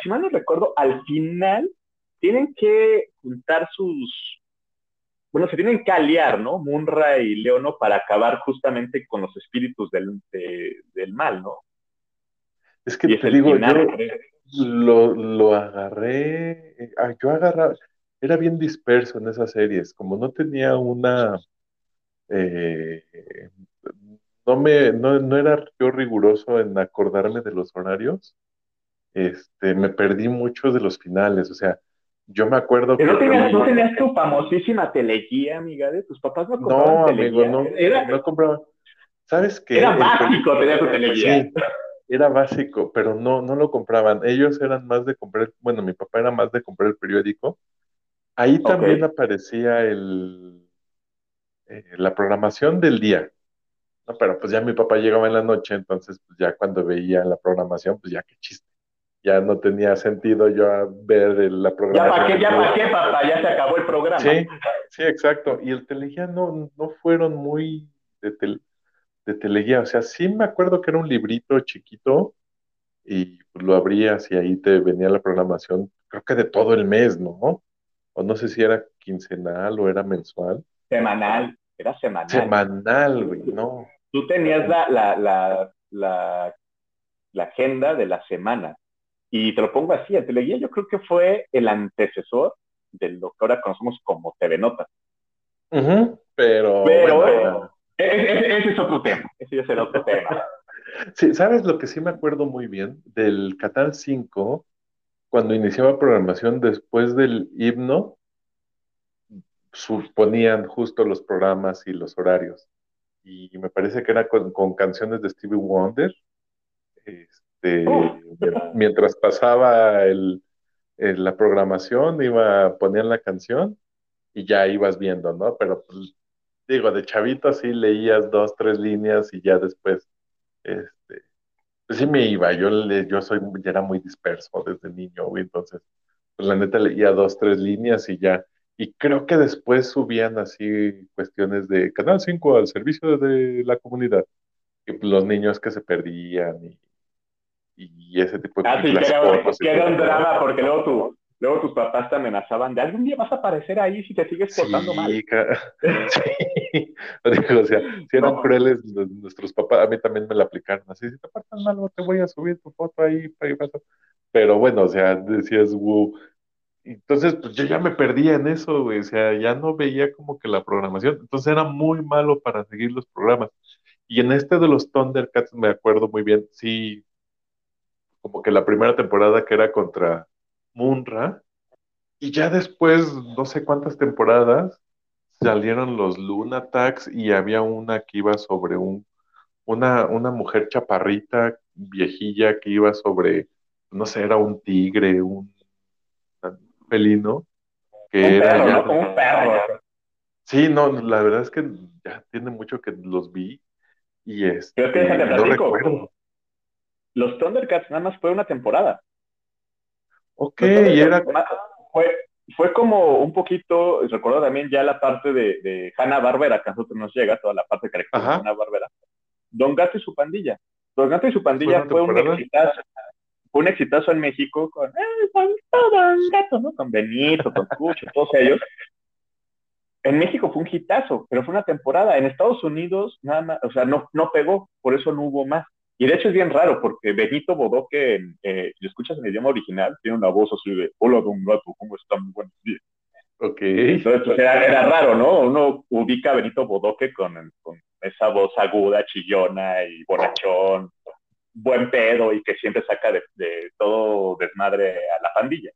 si mal no recuerdo, al final tienen que juntar sus. Bueno, se tienen que aliar, ¿no? Munra y Leono para acabar justamente con los espíritus del, de, del mal, ¿no?
Es que y te es digo, final, yo lo, lo, agarré, yo agarraba, era bien disperso en esas series, como no tenía una, eh, no me, no, no era yo riguroso en acordarme de los horarios, este, me perdí muchos de los finales, o sea, yo me acuerdo
Pero
que...
no tenías,
vi-
no tenías tu famosísima teleguía, amiga, de tus papás no compraban
No, amigo,
teleguía.
no,
Era,
no compraba. ¿Sabes qué?
era
El
básico tener tu teleguía.
Sí, era básico, pero no, no lo compraban. Ellos eran más de comprar, bueno, mi papá era más de comprar el periódico. Ahí también aparecía el, eh, la programación del día. No, pero pues ya mi papá llegaba en la noche, entonces pues ya cuando veía la programación, pues ya qué chiste. Ya no tenía sentido yo a ver el- la
Ya
programación.
para qué, ya para qué, papá, ya se acabó el programa.
Sí, sí, exacto. Y el teleguía no, no fueron muy de, tel- de teleguía. O sea, sí me acuerdo que era un librito chiquito y pues, lo abrías y ahí te venía la programación, creo que de todo el mes, ¿no? O no sé si era quincenal o era mensual.
Semanal, era semanal.
Semanal, güey, no.
Tú tenías la, la, la, la, la agenda de la semana. Y te lo pongo así, el teleguía yo creo que fue el antecesor de lo que ahora conocemos como TV Nota.
Pero,
Pero
bueno,
e- e- ese, ese es otro tema, ese ya será otro tema.
Sí, ¿sabes lo que sí me acuerdo muy bien? Del Canal 5, cuando iniciaba programación después del himno, suponían justo los programas y los horarios. Y me parece que era con, con canciones de Stevie Wonder. Este,
Oh.
mientras pasaba el, el- la programación, iba, ponían la canción y ya ibas viendo, ¿no? Pero pues, digo, de chavito sí leías dos, tres líneas y ya después, este, pues sí me iba, yo, le- yo soy, ya era muy disperso desde niño, entonces, pues la neta leía dos, tres líneas y ya, y creo que después subían así cuestiones de Canal 5 al servicio de la comunidad, y pues, los niños que se perdían y, y ese tipo de
Ah, sí, que era, que era un drama porque luego, tu, luego tus papás te amenazaban de algún día vas a aparecer ahí si te sigues portando mal.
Sí, ca- sí. O sea, si eran
No.
crueles nuestros papás, a mí también me la aplicaron así, si te portas mal, no te voy a subir tu foto ahí, ahí vas a-". Pero bueno, o sea, decías, wow. Entonces, pues yo ya me perdía en eso, güey, o sea, ya no veía como que la programación, entonces era muy malo para seguir los programas. Y en este de los Thundercats me acuerdo muy bien, sí, como que la primera temporada que era contra Munra, y ya después, no sé cuántas temporadas, salieron los Lunatax y había una que iba sobre un, una, una mujer chaparrita, viejilla, que iba sobre, no sé, era un tigre, un, felino, que
Un
era
perro,
ya...
¿no? Un perro.
Sí, no, la verdad es que ya tiene mucho que los vi y este,
Pero es que déjate
no recuerdo.
Los Thundercats nada más fue una temporada.
Ok, y era...
Fue, fue como un poquito, recuerdo también ya la parte de, de Hanna Barbera, que a nosotros nos llega, toda la parte que de
Ajá.
Hanna Barbera. Don Gato y su pandilla. Don Gato y su pandilla
una
fue un exitazo. Fue un exitazo en México con "Eh, Don Gato, Don Gato", ¿no? Con Benito, con Cucho, todos ellos. En México fue un hitazo, pero fue una temporada. En Estados Unidos, nada más, o sea, no, no pegó, por eso no hubo más. Y de hecho es bien raro, porque Benito Bodoque, eh, si lo escuchas en el idioma original, tiene una voz así de, hola, don Gato, ¿cómo está? Muy buenos días.
Ok.
Entonces, pues era, era raro, ¿no? Uno ubica a Benito Bodoque con, con esa voz aguda, chillona y bonachón, buen pedo y que siempre saca de, de todo desmadre a la pandilla.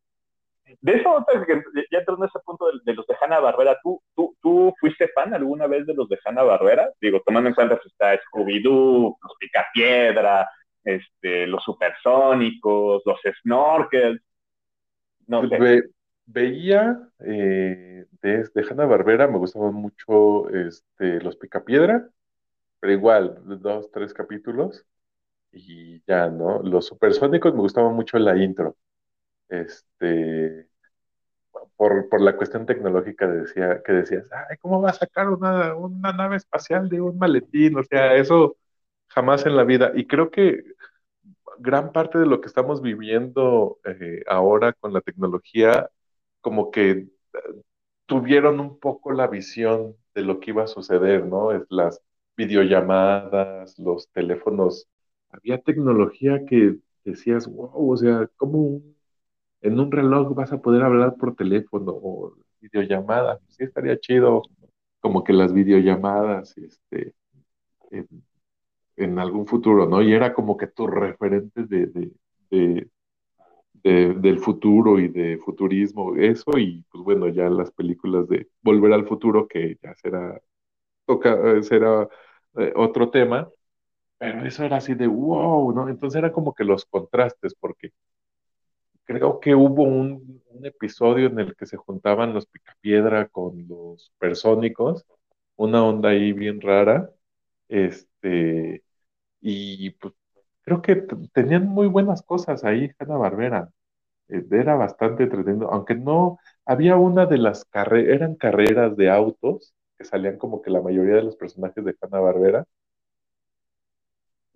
De eso, pues, ya entrando en ese punto de, de los de Hanna Barbera, ¿tú, tú, ¿tú fuiste fan alguna vez de los de Hanna Barbera? Digo, tomando en cuenta que está Scooby-Doo, los Picapiedra, este, los Supersónicos, los Snorkels, no sé.
Ve- veía eh, Hanna Barbera, me gustaban mucho este, los Picapiedra, pero igual, dos, tres capítulos y ya, ¿no? Los supersónicos me gustaba mucho la intro. Este, por, por la cuestión tecnológica decía, que decías, ay, ¿cómo va a sacar una, una nave espacial de un maletín? O sea, eso jamás en la vida. Y creo que gran parte de lo que estamos viviendo eh, ahora con la tecnología, como que tuvieron un poco la visión de lo que iba a suceder, ¿no? Es las videollamadas, los teléfonos. Había tecnología que decías, wow, o sea, ¿cómo en un reloj vas a poder hablar por teléfono o videollamada? Sí, estaría chido, como que las videollamadas, este, en, algún futuro, ¿no? Y era como que tus referentes de, de, de del futuro y de futurismo, eso, y pues bueno, ya las películas de Volver al Futuro, que ya será, toca, será eh, otro tema, pero eso era así de wow, ¿no? Entonces era como que los contrastes, porque creo que hubo un, episodio en el que se juntaban los Picapiedra con los supersónicos, una onda ahí bien rara, este, y pues creo que tenían muy buenas cosas ahí, Hanna Barbera. Eh, era bastante entretenido, aunque no, había una de las carreras, eran carreras de autos, que salían como que la mayoría de los personajes de Hanna Barbera.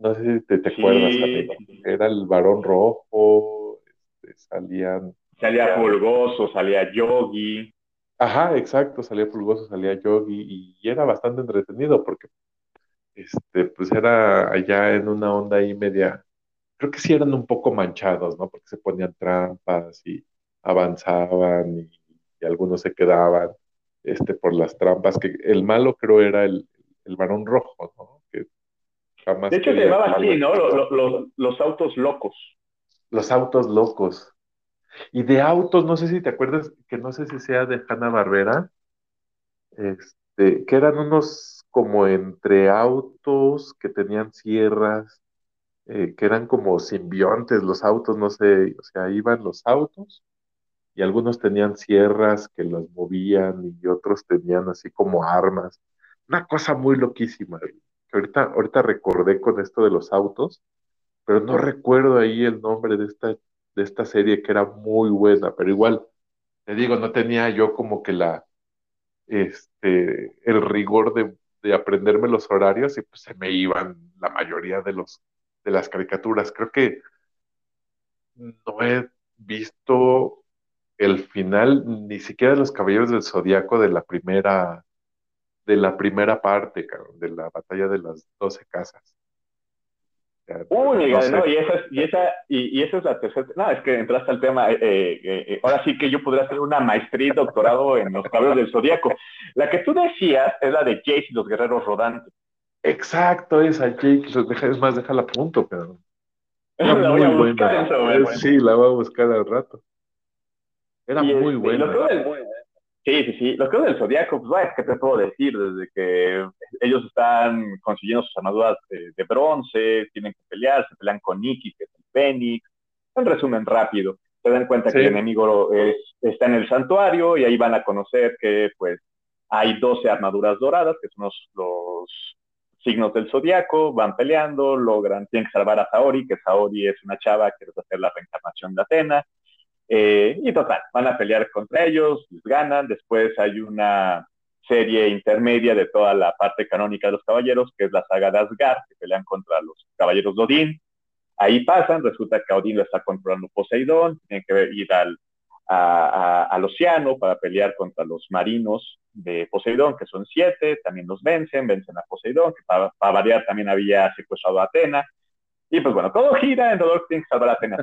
No sé si te, acuerdas, amigo. Era el varón rojo, este, salían.
Salía Fulgoso, salía Yogi.
Ajá, exacto, salía Fulgoso, salía Yogi, y era bastante entretenido porque este, pues era allá en una onda ahí media, creo que sí eran un poco manchados, ¿no? Porque se ponían trampas y avanzaban y, algunos se quedaban este, por las trampas, que el malo creo era el, el varón rojo, ¿no?
Jamás de hecho se llamaba así, ¿no? Los, los, autos locos.
Los autos locos. Y de autos, no sé si te acuerdas, que no sé si sea de Hanna Barbera, este, que eran unos como entre autos que tenían sierras, eh, que eran como simbiontes los autos, no sé, o sea, iban los autos y algunos tenían sierras que los movían y otros tenían así como armas. Una cosa muy loquísima, ahorita, ahorita recordé con esto de los autos, pero no recuerdo ahí el nombre de esta, de esta serie que era muy buena, pero igual, te digo, no tenía yo como que la, este, el rigor de de aprenderme los horarios y pues se me iban la mayoría de los de las caricaturas. Creo que no he visto el final ni siquiera de los Caballeros del Zodiaco de la primera de la primera parte, de la batalla de las doce casas.
Uy, no, y, esa es, y, esa, y, esa es la tercera. No, es que entraste al tema. Eh, eh, eh, ahora sí que yo podría hacer una maestría y doctorado en los cabellos del zodiaco. La que tú decías es la de Jake y los guerreros rodantes.
Exacto, esa Jake. Es más, déjala a punto, pero. Era muy buena. sí, la voy a buscar al rato. Era muy buena.
Sí, sí, sí. Los creadores del Zodíaco, pues, ¿qué te puedo decir? Desde que ellos están consiguiendo sus armaduras de, bronce, tienen que pelear, se pelean con Nikki, que es el Fénix. En resumen rápido, se dan cuenta que el enemigo está en el santuario y ahí van a conocer que, pues, hay 12 armaduras doradas, que son los, signos del zodiaco, van peleando, logran, tienen que salvar a Saori, que Saori es una chava que va a hacer la reencarnación de Atena, eh, y total, van a pelear contra ellos, ganan, después hay una serie intermedia de toda la parte canónica de los caballeros, que es la saga de Asgard, que pelean contra los caballeros de Odín. Ahí pasan, resulta que Odín lo está controlando Poseidón, tienen que ir al, al océano para pelear contra los marinos de Poseidón, que son siete, también los vencen, vencen a Poseidón, que para, para variar también había secuestrado a Atena, y pues bueno, todo gira en todo tiene que salvar a Atena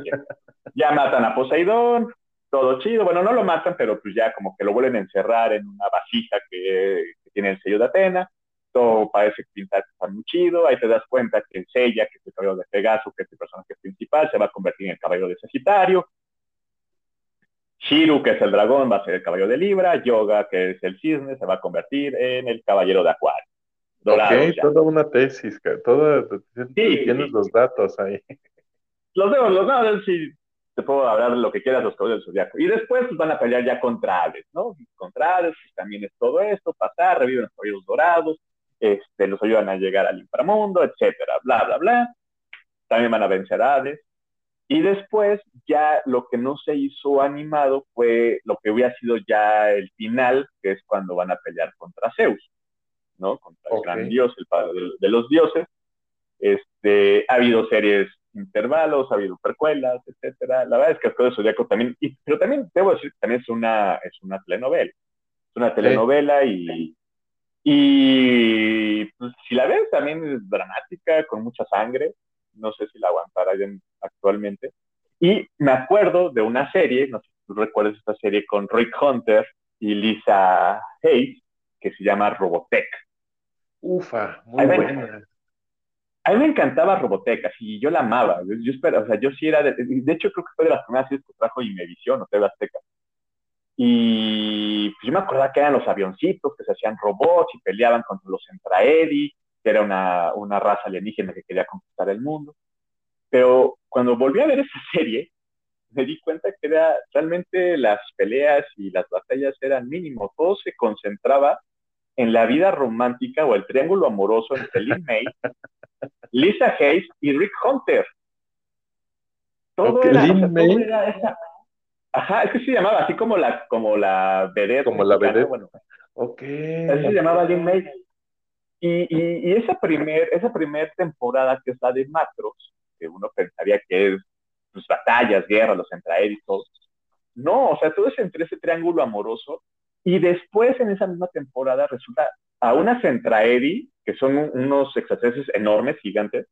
Ya matan a Poseidón, todo chido. Bueno, no lo matan, pero pues ya como que lo vuelven a encerrar en una vasija que, tiene el sello de Atena. Todo parece pintar está muy chido. Ahí te das cuenta que el Sella, que es el caballero de Pegaso, que es el personaje principal, se va a convertir en el caballero de Sagitario. Shiru, que es el dragón, va a ser el caballero de Libra. Yoga, que es el cisne, se va a convertir en el caballero de Acuario
ok, toda una tesis, toda, tienes los datos ahí.
Los veo, los datos, sí, te puedo hablar de lo que quieras, los caballeros del zodiaco. Y después pues, van a pelear ya contra Hades, ¿no? Contra Hades, pues, también es todo esto, pasar, reviven los caballeros dorados, este, los ayudan a llegar al inframundo, etcétera, bla, bla, bla. También van a vencer a Hades. Y después ya lo que no se hizo animado fue lo que hubiera sido ya el final, que es cuando van a pelear contra Zeus. ¿No? Contra el gran dios, el padre de, los dioses. Este, ha habido series intervalos, ha habido precuelas, etcétera. La verdad es que el de Zodíaco también, pero también debo decir que también es una, es una telenovela. Es una telenovela y, y pues, si la ves también es dramática, con mucha sangre. No sé si la aguantará actualmente. Y me acuerdo de una serie, no sé si tú recuerdas esta serie con Rick Hunter y Lisa Hayes, que se llama Robotech.
Ufa, muy buena.
a mí me encantaba Robotech, y yo la amaba. Yo, yo espero, o sea, yo sí era, de, de hecho creo que fue de las primeras series que trajo Imevisión o TV Azteca. Y pues, yo me acordaba que eran los avioncitos que se hacían robots y peleaban contra los Entraedi, que era una, una raza alienígena que quería conquistar el mundo. Pero cuando volví a ver esa serie, me di cuenta que era, realmente las peleas y las batallas eran mínimo. Todo se concentraba en la vida romántica o el triángulo amoroso entre Lin May, Lisa Hayes y Rick Hunter. Todo,
Ok,
era, o sea, todo era esa. Ajá, es que se llamaba así como la, como la vedette
Como la
mexicana,
vedette.
bueno,
Ok.
así se llamaba Lin May. Y, y, y esa primer, esa primer temporada que es la de Macros, que uno pensaría que es pues, batallas, guerras, los Entraed y todo. No, o sea, todo es entre ese triángulo amoroso. Y después en esa misma temporada resulta a una Centraedi, que son un- unos extraterrestres enormes, gigantes,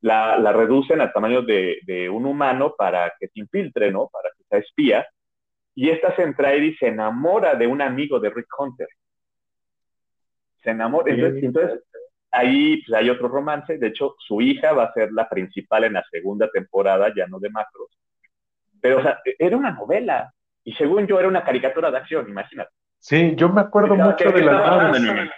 la, la reducen al tamaño de, de un humano para que se infiltre, ¿no? Para que sea espía. Y esta Centraedi se enamora de un amigo de Rick Hunter. Se enamora. Entonces,
Sí.
entonces ahí pues, hay otro romance. De hecho, su hija va a ser la principal en la segunda temporada, ya no de Macros. Pero, o sea, era una novela. Y según yo, era una caricatura de acción, imagínate.
Sí, yo me acuerdo
¿Qué-
mucho
qué-
de
mente?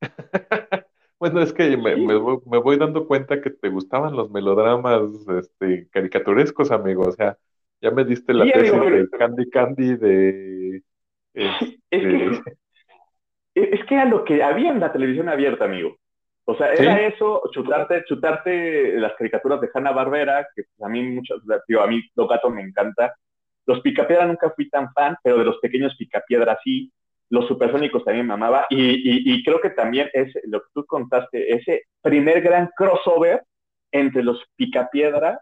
Bueno, es que me, me voy, me voy dando cuenta que te gustaban los melodramas este, caricaturescos, amigo. O sea, ya me diste la
Sí,
tesis
amigo,
de Candy Candy de...
Es
este,
que, es que era lo que había en la televisión abierta, amigo. O sea, era
Sí.
eso, chutarte, chutarte las caricaturas de Hanna Barbera, que pues, a mí muchas, digo, a mí Los Gatos me encanta. Los Picapiedra nunca fui tan fan, pero de los pequeños Picapiedra sí. Los Supersónicos también me amaba. Y, y, y creo que también es lo que tú contaste, ese primer gran crossover entre los Picapiedra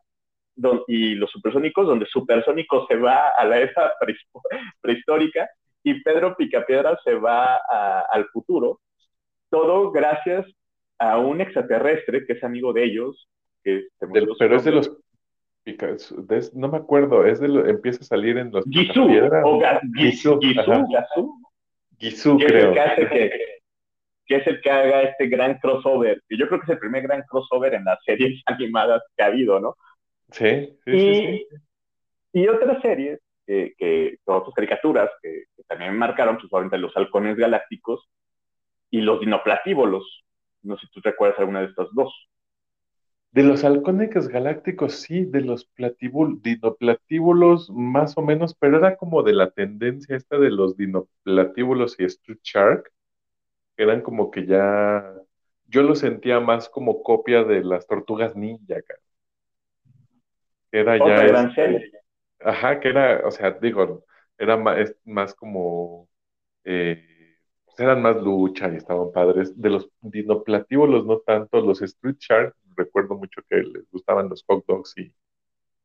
don- y los Supersónicos, donde Supersónico se va a la era prehistórica y Pedro Picapiedra se va a- al futuro. Todo gracias a un extraterrestre que es amigo de ellos, que se su
pero es de los... de- no me acuerdo, es de lo, empieza a salir en los
Gisú, o
Gisú,
Gisú,
creo.
que que, que es el que haga este gran crossover. Y yo creo que es el primer gran crossover en las series animadas que ha habido, ¿no?
Sí, sí, sí,
y,
sí.
y otras series, que, que, otras caricaturas que, que también marcaron, pues obviamente los halcones galácticos y los dinoplatívolos. No sé si tú te acuerdas alguna de estas dos.
De los halcones galácticos, sí, de los platibul- dinoplatíbulos, más o menos, pero era como de la tendencia esta de los dinoplatíbulos y Street Shark, eran como que ya, yo lo sentía más como copia de las tortugas ninja, cara. Era
Otra
ya,
gran
este,
serie.
ajá, que era, o sea, digo, era más, más como, eh, pues eran más lucha y estaban padres. De los dinoplatíbulos, no tanto, los Street Shark, recuerdo mucho que les gustaban los hot dogs y,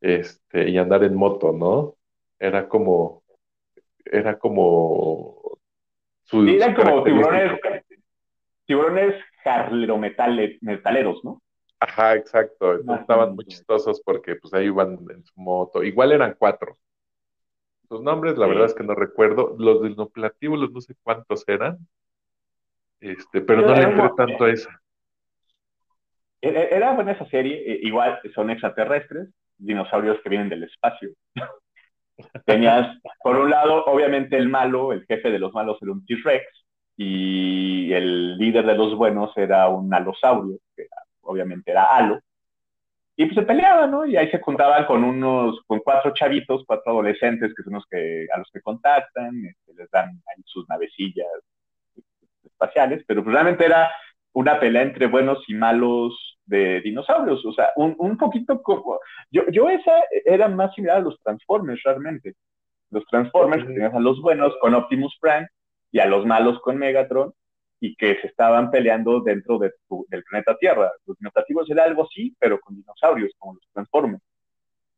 este, y andar en moto, ¿no? Era como, era como su,
Sí, eran como tiburones, tiburones jarlerometaleros, ¿no?
Ajá, exacto. Entonces estaban muy chistosos porque pues ahí iban en su moto. Igual eran cuatro. Sus nombres, la
Sí.
verdad es que no recuerdo. Los dinoplatíbulos, no sé cuántos eran. Este, pero
Yo
no le entré tanto a esa.
Era era buena esa serie, eh, igual son extraterrestres, dinosaurios que vienen del espacio. Tenías, por un lado, obviamente el malo, el jefe de los malos era un T-Rex, y el líder de los buenos era un alosaurio, que obviamente era Halo. Y pues se peleaban, ¿no? Y ahí se juntaban con unos, con cuatro chavitos, cuatro adolescentes, que son los que, a los que contactan, este, les dan ahí sus navecillas espaciales, pero pues realmente era una pelea entre buenos y malos de dinosaurios, o sea, un, un poquito como, yo, yo esa era más similar a los Transformers realmente, los Transformers que tenías a los buenos con Optimus Prime y a los malos con Megatron y que se estaban peleando dentro de tu- del planeta Tierra. Los dinoplativos era algo así, pero con dinosaurios, como los Transformers.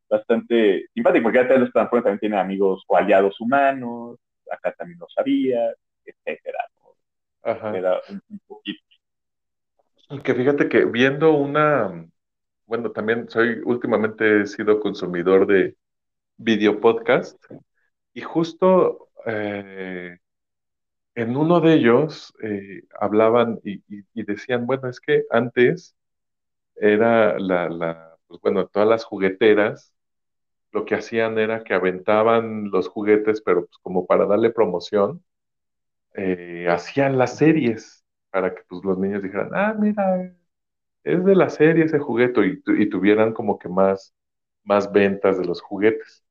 Bastante simpático, porque acá los Transformers también tienen amigos o aliados humanos, acá también lo sabía, etcétera. ¿no?
Ajá.
Era un, un poquito.
Que fíjate que viendo una, bueno, también soy, últimamente he sido consumidor de video podcast y justo eh, en uno de ellos eh, hablaban y, y- decían, bueno, es que antes era la, la, pues bueno, todas las jugueteras lo que hacían era que aventaban los juguetes, pero pues como para darle promoción, eh, hacían las series para que pues los niños dijeran, ah, mira, es de la serie ese juguete y, y tuvieran como que más, más ventas de los juguetes.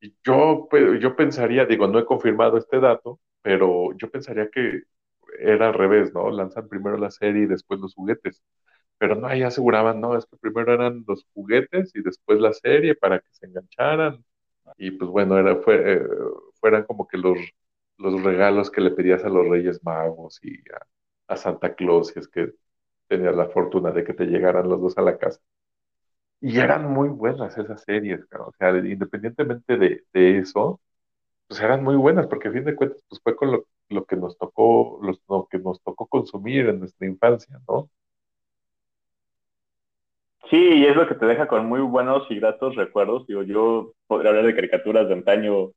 Y yo, pe- yo pensaría, digo, no he confirmado este dato, pero yo pensaría que era al revés, ¿no? Lanzan primero la serie y después los juguetes. Pero no, ahí aseguraban, no, es que primero eran los juguetes y después la serie para que se engancharan. Y pues bueno, era, fue, eh, fueran como que los, los regalos que le pedías a los Reyes Magos y a, a Santa Claus, si es que tenías la fortuna de que te llegaran los dos a la casa. Y eran muy buenas esas series, cara. O sea, independientemente de, de eso, pues eran muy buenas, porque a fin de cuentas, pues fue con lo, lo que nos tocó, lo que nos tocó consumir en nuestra infancia, ¿no?
Sí, y es lo que te deja con muy buenos y gratos recuerdos. Digo, yo podría hablar de caricaturas de antaño,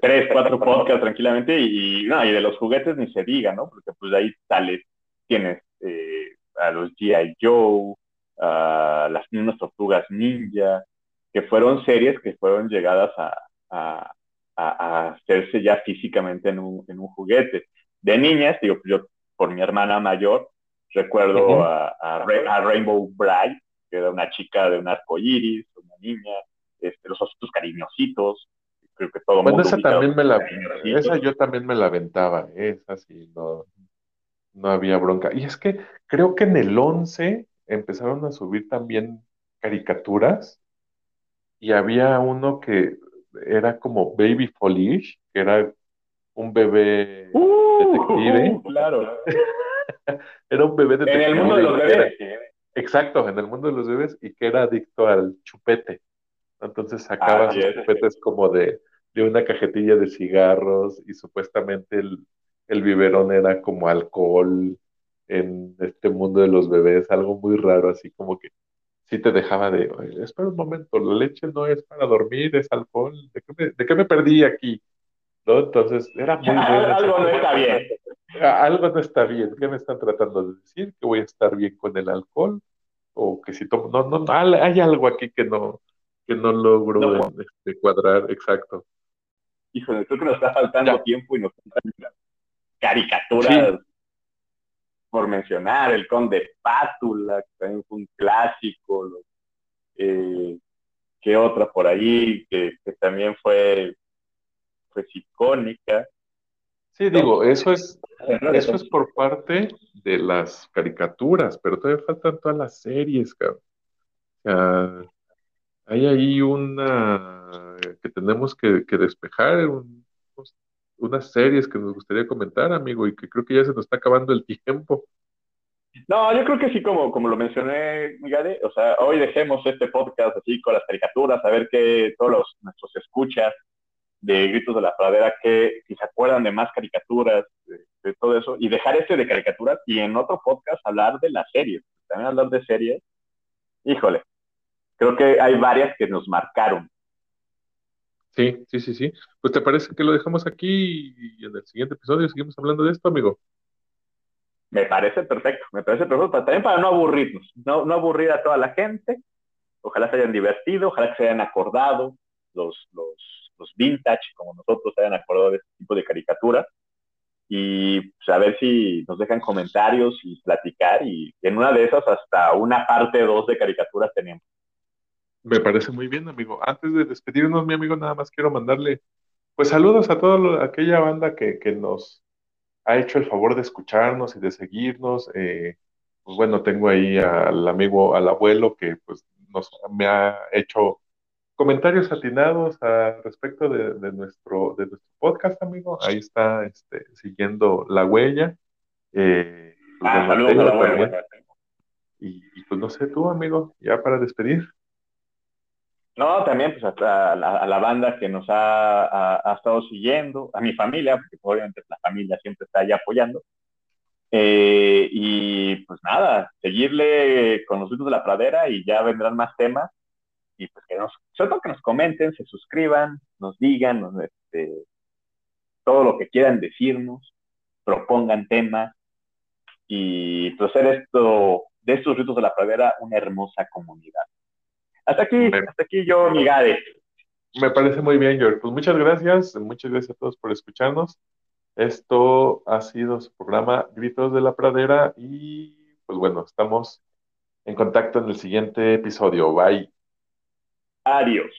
tres, cuatro podcasts tranquilamente, y, no, y de los juguetes ni se diga, ¿no? Porque pues de ahí sales, tienes eh, a los G.I. Joe, a las mismas tortugas ninja, que fueron series que fueron llegadas a, a, hacerse ya físicamente en un, en un juguete. De niñas, digo, yo por mi hermana mayor, recuerdo a Rainbow Bright, que era una chica de un arco iris, una niña, este, los ositos cariñositos, creo que todo
Bueno,
mundo
esa también me la, esa yo también me la aventaba, esa sí, no, no había bronca. Y es que creo que en el 11 empezaron a subir también caricaturas y había uno que era como Baby Folish, que era un bebé detective.
Uh, claro.
Era un bebé
En el
detective.
mundo de los
era-
bebés.
exacto, en el mundo de los bebés y que era adicto al chupete. Entonces sacaba
Así
sus
es.
chupetes como de, de una cajetilla de cigarros y supuestamente el, el biberón era como alcohol en este mundo de los bebés, algo muy raro, así como que sí te dejaba de, "Oye, espera un momento, la leche no es para dormir, es alcohol, ¿de qué me, de qué me perdí aquí? ¿No? Entonces era muy buena esa
Algo no está bien.
Algo no está bien. ¿Qué me están tratando de decir? ¿Que voy a estar bien con el alcohol? ¿O que si tomo? No, no, no, hay hay algo aquí que no, que no logro
No.
este, cuadrar. Exacto.
Híjole, creo que nos está faltando
Ya.
tiempo y nos faltan caricaturas por mencionar, el Conde Pátula, que también fue un clásico, lo- eh, ¿qué otra por ahí? Que, que también fue, pues icónica.
Sí, digo, eso es, eso es por parte de las caricaturas, pero todavía faltan todas las series, cabrón. Sea, hay ahí una que tenemos que, despejar, un- unas series que nos gustaría comentar, amigo, y que creo que ya se nos está acabando el tiempo.
No, yo creo que sí, como, como lo mencioné, Miguel, o sea, hoy dejemos este podcast así con las caricaturas, a ver que todos los, nuestros escuchas de Gritos de la Pradera, que se acuerdan de más caricaturas, de, de todo eso, y dejar este de caricaturas y en otro podcast hablar de las series, también hablar de series, híjole, creo que hay varias que nos marcaron.
Sí, sí, sí, sí. Pues te parece que lo dejamos aquí y en el siguiente episodio seguimos hablando de esto, amigo.
Me parece perfecto, me parece perfecto, también para no aburrirnos, no, no aburrir a toda la gente, ojalá se hayan divertido, ojalá que se hayan acordado los, los, los vintage, como nosotros se hayan acordado de este tipo de caricaturas, y pues, a ver si nos dejan comentarios y platicar, y en una de esas hasta una parte 2 de caricaturas tenemos.
Me parece muy bien, amigo. Antes de despedirnos, mi amigo, nada más quiero mandarle, pues saludos a toda aquella banda que, que nos ha hecho el favor de escucharnos y de seguirnos. Eh, pues bueno, tengo ahí al amigo, al abuelo que pues nos me ha hecho comentarios atinados a respecto de, de nuestro, de nuestro podcast, amigo. Ahí está este, siguiendo la huella. Eh, pues,
Ah,
bueno,
saludos a
Teo
la.
Y, y, pues no sé tú, amigo, ya para despedir.
No, también pues a, a, a la, banda que nos ha, ha, estado siguiendo, a mi familia, porque obviamente la familia siempre está ahí apoyando. Eh, y pues nada, seguirle con los gritos de la pradera y ya vendrán más temas. Y pues que nos, sobre todo que nos comenten, se suscriban, nos digan este, todo lo que quieran decirnos, propongan temas y pues hacer esto de estos ritos de la pradera una hermosa comunidad. Hasta aquí, hasta aquí yo, mi Gade.
Me parece muy bien, George. Pues muchas gracias, muchas gracias a todos por escucharnos. Esto ha sido su programa Gritos de la Pradera y pues bueno, estamos en contacto en el siguiente episodio. Bye.
Adiós.